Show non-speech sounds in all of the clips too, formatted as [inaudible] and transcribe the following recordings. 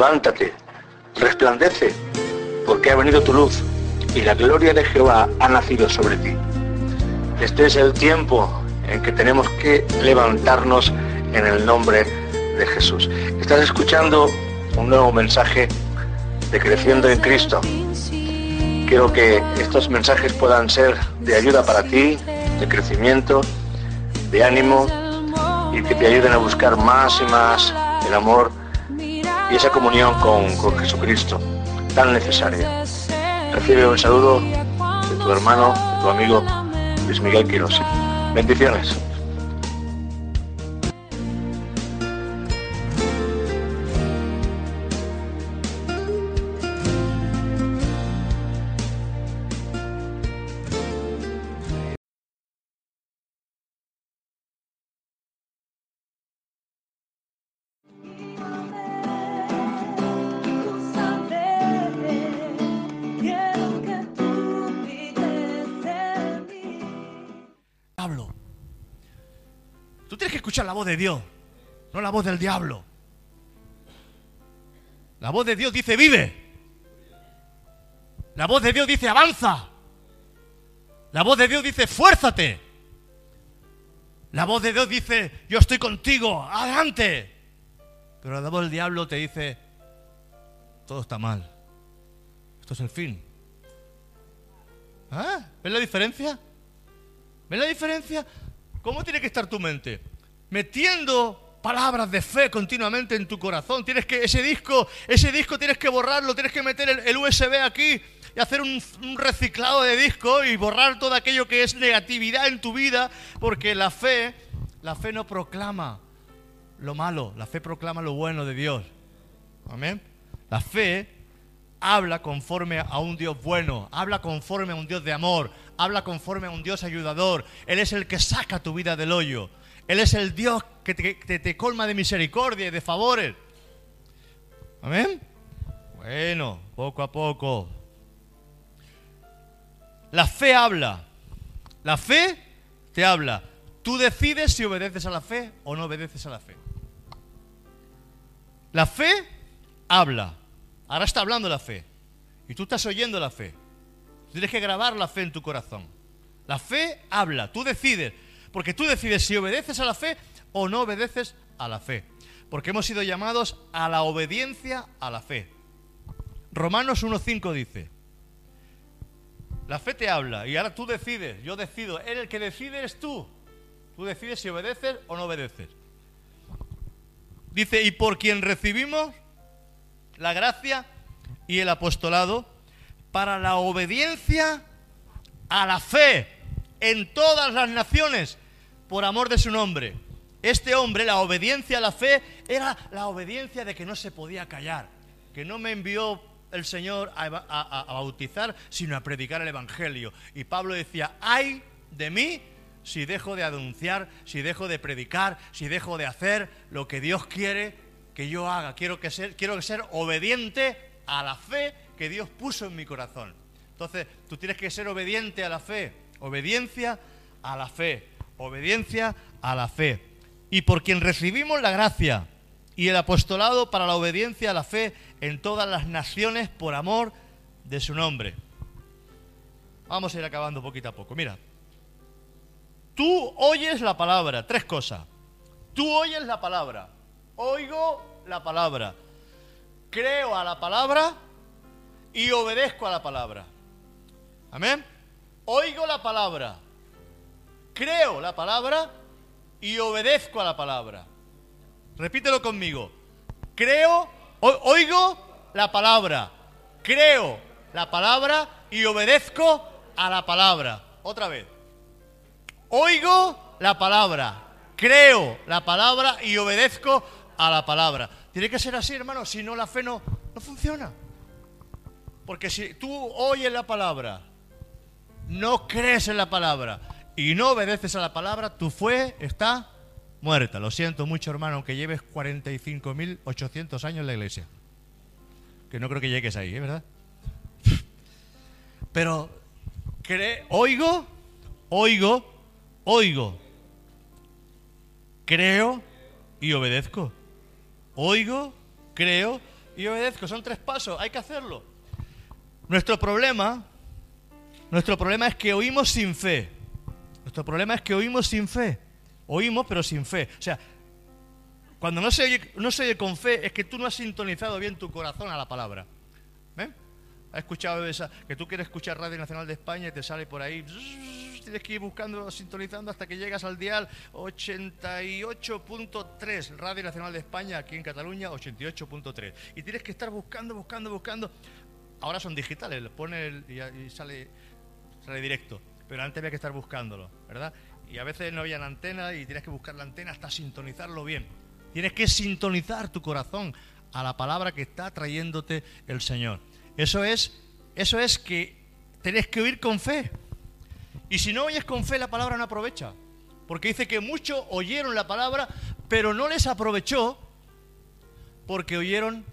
levántate, resplandece, porque ha venido tu luz y la gloria de Jehová ha nacido sobre ti. Este es el tiempo en que tenemos que levantarnos en el nombre de Jesús. Estás escuchando un nuevo mensaje de Creciendo en Cristo. Quiero que estos mensajes puedan ser de ayuda para ti, de crecimiento, de ánimo y que te ayuden a buscar más y más el amor y esa comunión con, Jesucristo tan necesaria. Recibe un saludo de tu hermano, de tu amigo Luis Miguel Quiroz. Bendiciones. Escucha la voz de Dios, no la voz del diablo. La voz de Dios dice vive. La voz de Dios dice avanza. La voz de Dios dice fuérzate. La voz de Dios dice yo estoy contigo, adelante. Pero la voz del diablo te dice todo está mal. Esto es el fin. ¿Ah? ¿Ves la diferencia? ¿Ves la diferencia? ¿Cómo tiene que estar tu mente? Metiendo palabras de fe continuamente en tu corazón. Tienes que, ese disco, ese disco tienes que borrarlo, tienes que meter el, USB aquí y hacer un, un, reciclado de disco y borrar todo aquello que es negatividad en tu vida, porque la fe, la fe no proclama lo malo, la fe proclama lo bueno de Dios. Amén. La fe habla conforme a un Dios bueno, habla conforme a un Dios de amor, habla conforme a un Dios ayudador. Él es el que saca tu vida del hoyo. Él es el Dios que te, colma de misericordia y de favores. Amén. Bueno, poco a poco. La fe habla. La fe te habla. Tú decides si obedeces a la fe o no obedeces a la fe. La fe habla. Ahora está hablando la fe. Y tú estás oyendo la fe. tienes que grabar la fe en tu corazón. La fe habla. Tú decides. Porque tú decides si obedeces a la fe o no obedeces a la fe. Porque hemos sido llamados a la obediencia a la fe. Romanos 1.5 dice, la fe te habla y ahora tú decides, yo decido, el que decide es tú. Tú decides si obedeces o no obedeces. Dice, y por quien recibimos la gracia y el apostolado para la obediencia a la fe en todas las naciones por amor de su nombre. Este hombre, la obediencia a la fe, era la obediencia de que no se podía callar, que no me envió el Señor a, bautizar, sino a predicar el Evangelio. Y Pablo decía, ay de mí si dejo de anunciar, si dejo de predicar, si dejo de hacer lo que Dios quiere que yo haga. Quiero, que ser, quiero ser obediente a la fe que Dios puso en mi corazón. Entonces, tú tienes que ser obediente a la fe. Obediencia a la fe obediencia a la fe. Y por quien recibimos la gracia y el apostolado para la obediencia a la fe en todas las naciones por amor de su nombre. Vamos a ir acabando poquito a poco. Mira, tú oyes la palabra, tres cosas. Tú oyes la palabra, oigo la palabra, creo a la palabra y obedezco a la palabra. Amén. Oigo la palabra, creo la palabra y obedezco a la palabra. Repítelo conmigo. Creo, oigo la palabra, creo la palabra y obedezco a la palabra. Otra vez. Oigo la palabra, creo la palabra y obedezco a la palabra. Tiene que ser así, hermano, si no la fe no, no funciona. Porque si tú oyes la palabra, no crees en la palabra y no obedeces a la palabra, tu fe está muerta. Lo siento mucho, hermano, aunque lleves 45.800 años en la iglesia. Que no creo que llegues ahí, ¿eh? ¿verdad? Pero, oigo, oigo, oigo. Creo y obedezco. Oigo, creo y obedezco. Son tres pasos, hay que hacerlo. Nuestro problema, nuestro problema es que oímos sin fe. Nuestro problema es que oímos sin fe. Oímos pero sin fe. O sea, cuando no se oye, no se oye con fe es que tú no has sintonizado bien tu corazón a la palabra. ¿Ven? ¿Has escuchado esa? Que tú quieres escuchar Radio Nacional de España y te sale por ahí. Tienes que ir buscando, sintonizando hasta que llegas al dial 88.3, Radio Nacional de España, aquí en Cataluña, 88.3. Y tienes que estar buscando, buscando, buscando. Ahora son digitales, pone y, sale, sale directo. Pero antes había que estar buscándolo, ¿verdad? Y a veces no había antena y tienes que buscar la antena hasta sintonizarlo bien. Tienes que sintonizar tu corazón a la palabra que está trayéndote el Señor. Eso es, eso es que tenés que oír con fe. Y si no oyes con fe, la palabra no aprovecha. Porque dice que muchos oyeron la palabra, pero no les aprovechó porque oyeron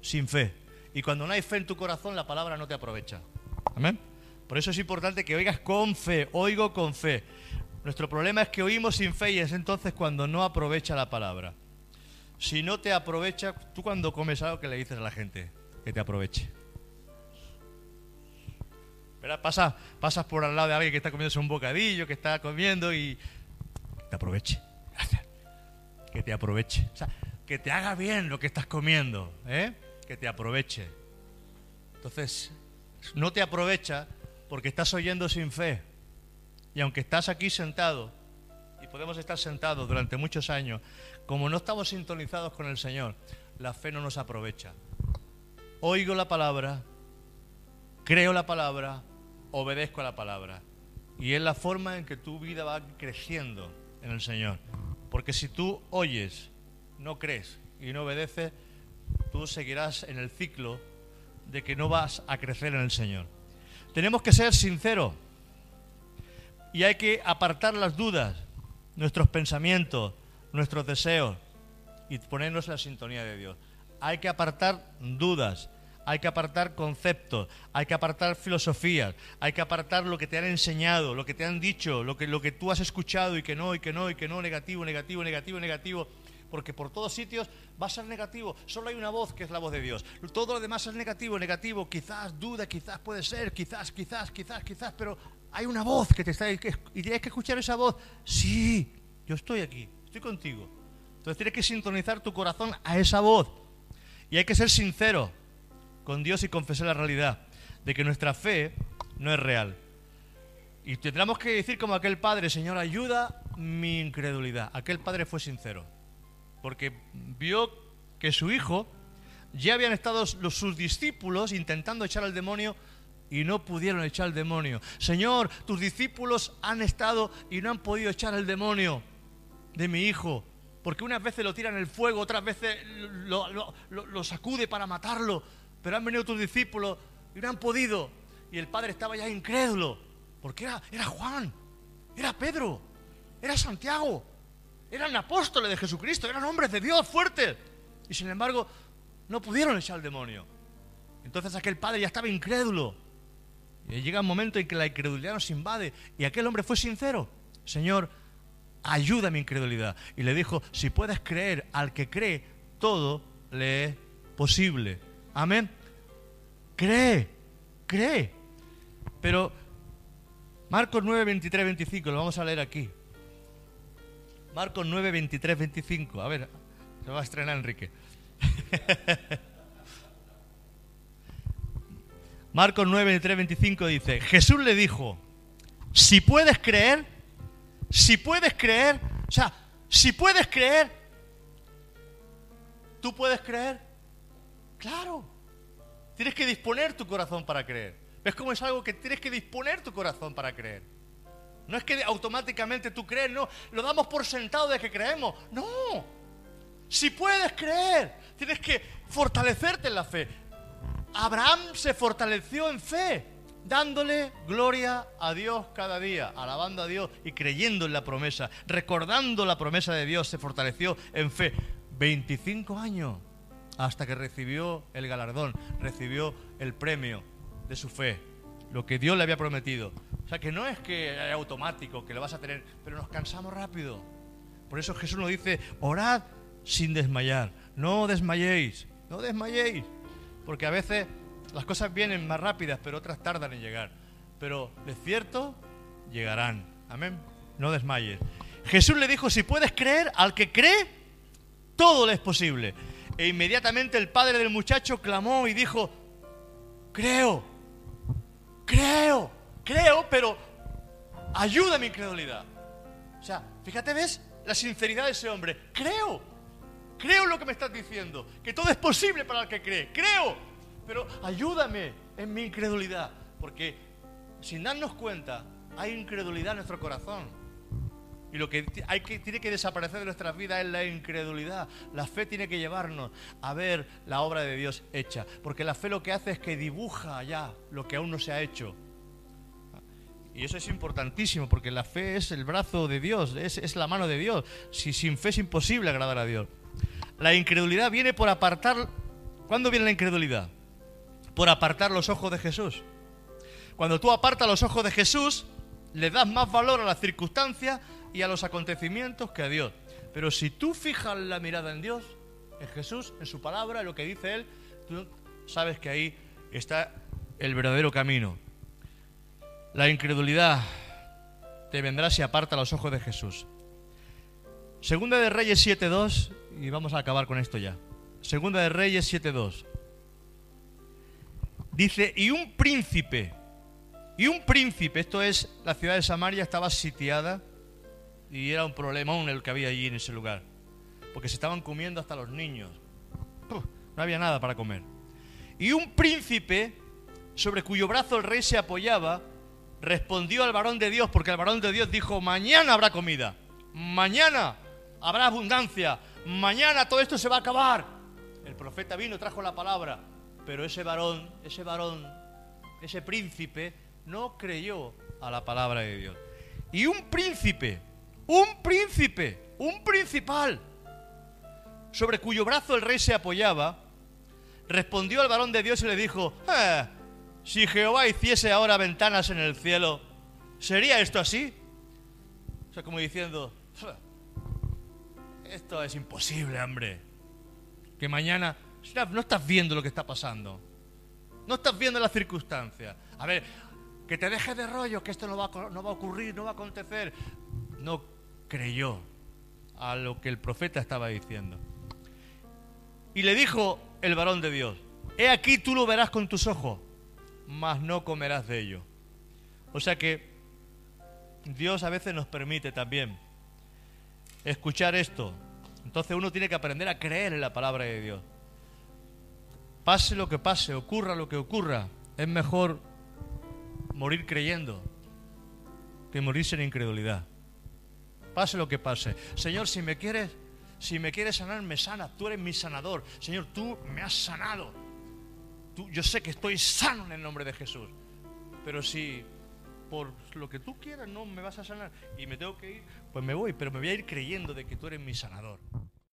sin fe. Y cuando no hay fe en tu corazón, la palabra no te aprovecha. Amén. Por eso es importante que oigas con fe, oigo con fe. Nuestro problema es que oímos sin fe y es entonces cuando no aprovecha la palabra. Si no te aprovecha, tú cuando comes algo que le dices a la gente, que te aproveche. Pasa, pasas por al lado de alguien que está comiéndose un bocadillo, que está comiendo y que te aproveche. [laughs] Que te aproveche. O sea, que te haga bien lo que estás comiendo, ¿eh? que te aproveche. Entonces, no te aprovecha porque estás oyendo sin fe. Y aunque estás aquí sentado, y podemos estar sentados durante muchos años, como no estamos sintonizados con el Señor, la fe no nos aprovecha. Oigo la palabra, creo la palabra, obedezco a la palabra. Y es la forma en que tu vida va creciendo en el Señor. Porque si tú oyes, no crees y no obedeces, tú seguirás en el ciclo de que no vas a crecer en el Señor. Tenemos que ser sinceros y hay que apartar las dudas, nuestros pensamientos, nuestros deseos y ponernos en la sintonía de Dios. Hay que apartar dudas, hay que apartar conceptos, hay que apartar filosofías, hay que apartar lo que te han enseñado, lo que te han dicho, lo que, lo que tú has escuchado y que no, y que no, y que no, negativo, negativo, negativo, negativo, porque por todos sitios va a ser negativo. Solo hay una voz que es la voz de Dios. Todo lo demás es negativo, negativo, quizás duda, quizás puede ser, quizás, quizás, quizás, quizás, pero hay una voz que te está y tienes que escuchar esa voz. Sí, yo estoy aquí, estoy contigo. Entonces tienes que sintonizar tu corazón a esa voz. Y hay que ser sincero con Dios y confesar la realidad de que nuestra fe no es real. Y tendremos que decir como aquel padre, Señor, ayuda mi incredulidad. Aquel padre fue sincero, porque vio que su hijo ya habían estado los, sus discípulos intentando echar al demonio y no pudieron echar al demonio. Señor, tus discípulos han estado y no han podido echar al demonio de mi hijo. Porque unas veces lo tiran el fuego, otras veces lo, sacude para matarlo. Pero han venido tus discípulos y no han podido. Y el padre estaba ya incrédulo. Porque era, era Juan, era Pedro, era Santiago, eran apóstoles de Jesucristo, eran hombres de Dios fuertes. Y sin embargo, no pudieron echar al demonio. Entonces aquel padre ya estaba incrédulo. Y llega un momento en que la incredulidad nos invade. Y aquel hombre fue sincero. Señor, ayuda a mi incredulidad. Y le dijo, si puedes creer al que cree, todo le es posible. Amén. Cree, cree. Pero Marcos 9, 23, 25, lo vamos a leer aquí. Marcos 9, 23, 25. A ver, se va a estrenar Enrique. Marcos 9, 3, 25 dice, Jesús le dijo, si puedes creer, si puedes creer, o sea, si puedes creer, ¿tú puedes creer? Claro, tienes que disponer tu corazón para creer. ¿Ves cómo es algo que tienes que disponer tu corazón para creer? No es que automáticamente tú crees, no, lo damos por sentado de que creemos. No, si puedes creer, tienes que fortalecerte en la fe. Abraham se fortaleció en fe, dándole gloria a Dios cada día, alabando a Dios y creyendo en la promesa, recordando la promesa de Dios, se fortaleció en fe. 25 años hasta que recibió el galardón, recibió el premio de su fe, lo que Dios le había prometido. Sea que no es que es automático, que lo vas a tener, pero nos cansamos rápido. Por eso Jesús nos dice, orad sin desmayar, no desmayéis. no desmayéis, porque a veces las cosas vienen más rápidas, pero otras tardan en llegar. Pero de cierto, llegarán. Amén. No desmayes. Jesús le dijo, si puedes creer, al que cree, todo le es posible. E inmediatamente el padre del muchacho clamó y dijo, creo, creo, creo, pero ayuda mi incredulidad. O sea, fíjate, ¿ves? La sinceridad de ese hombre. Creo, creo lo que me estás diciendo, que todo es posible para el que cree. Creo, pero ayúdame en mi incredulidad, porque sin darnos cuenta hay incredulidad en nuestro corazón. Y lo que, hay que tiene que desaparecer de nuestras vidas es la incredulidad. La fe tiene que llevarnos a ver la obra de Dios hecha. Porque la fe lo que hace es que dibuja ya lo que aún no se ha hecho. Y eso es importantísimo, porque la fe es el brazo de Dios, es, es la mano de Dios. Si sin fe es imposible agradar a Dios. La incredulidad viene por apartar. ¿Cuándo viene la incredulidad? Por apartar los ojos de Jesús. Cuando tú apartas los ojos de Jesús, le das más valor a las circunstancias y a los acontecimientos que a Dios. Pero si tú fijas la mirada en Dios, en Jesús, en su palabra, en lo que dice Él, tú sabes que ahí está el verdadero camino. La incredulidad te vendrá si aparta los ojos de Jesús. Segunda de Reyes 7.2, y vamos a acabar con esto ya. Segunda de Reyes 7.2. Dice, y un príncipe, y un príncipe, esto es, la ciudad de Samaria estaba sitiada y era un problemón el que había allí en ese lugar. Porque se estaban comiendo hasta los niños. no había nada para comer. Y un príncipe, sobre cuyo brazo el rey se apoyaba, respondió al varón de Dios, porque el varón de Dios dijo, mañana habrá comida, mañana habrá abundancia, mañana todo esto se va a acabar. El profeta vino, trajo la palabra, pero ese varón, ese varón, ese príncipe, no creyó a la palabra de Dios. Y un príncipe, un príncipe, un principal, sobre cuyo brazo el rey se apoyaba, respondió al varón de Dios y le dijo, eh, si Jehová hiciese ahora ventanas en el cielo, ¿sería esto así? O sea, como diciendo, esto es imposible, hombre. Que mañana, no estás viendo lo que está pasando. No estás viendo las circunstancias. A ver, que te dejes de rollo, que esto no va, a, no va a ocurrir, no va a acontecer. No creyó a lo que el profeta estaba diciendo. Y le dijo el varón de Dios, he aquí tú lo verás con tus ojos, mas no comerás de ello. O sea que Dios a veces nos permite también escuchar esto. Entonces uno tiene que aprender a creer en la palabra de Dios. Pase lo que pase, ocurra lo que ocurra, es mejor morir creyendo que morirse en incredulidad pase lo que pase. Señor, si me quieres, si me quieres sanar, me sana. Tú eres mi sanador. Señor, tú me has sanado. Yo sé que estoy sano en el nombre de Jesús. Pero si por lo que tú quieras no me vas a sanar y me tengo que ir, pues me voy, pero me voy a ir creyendo de que tú eres mi sanador.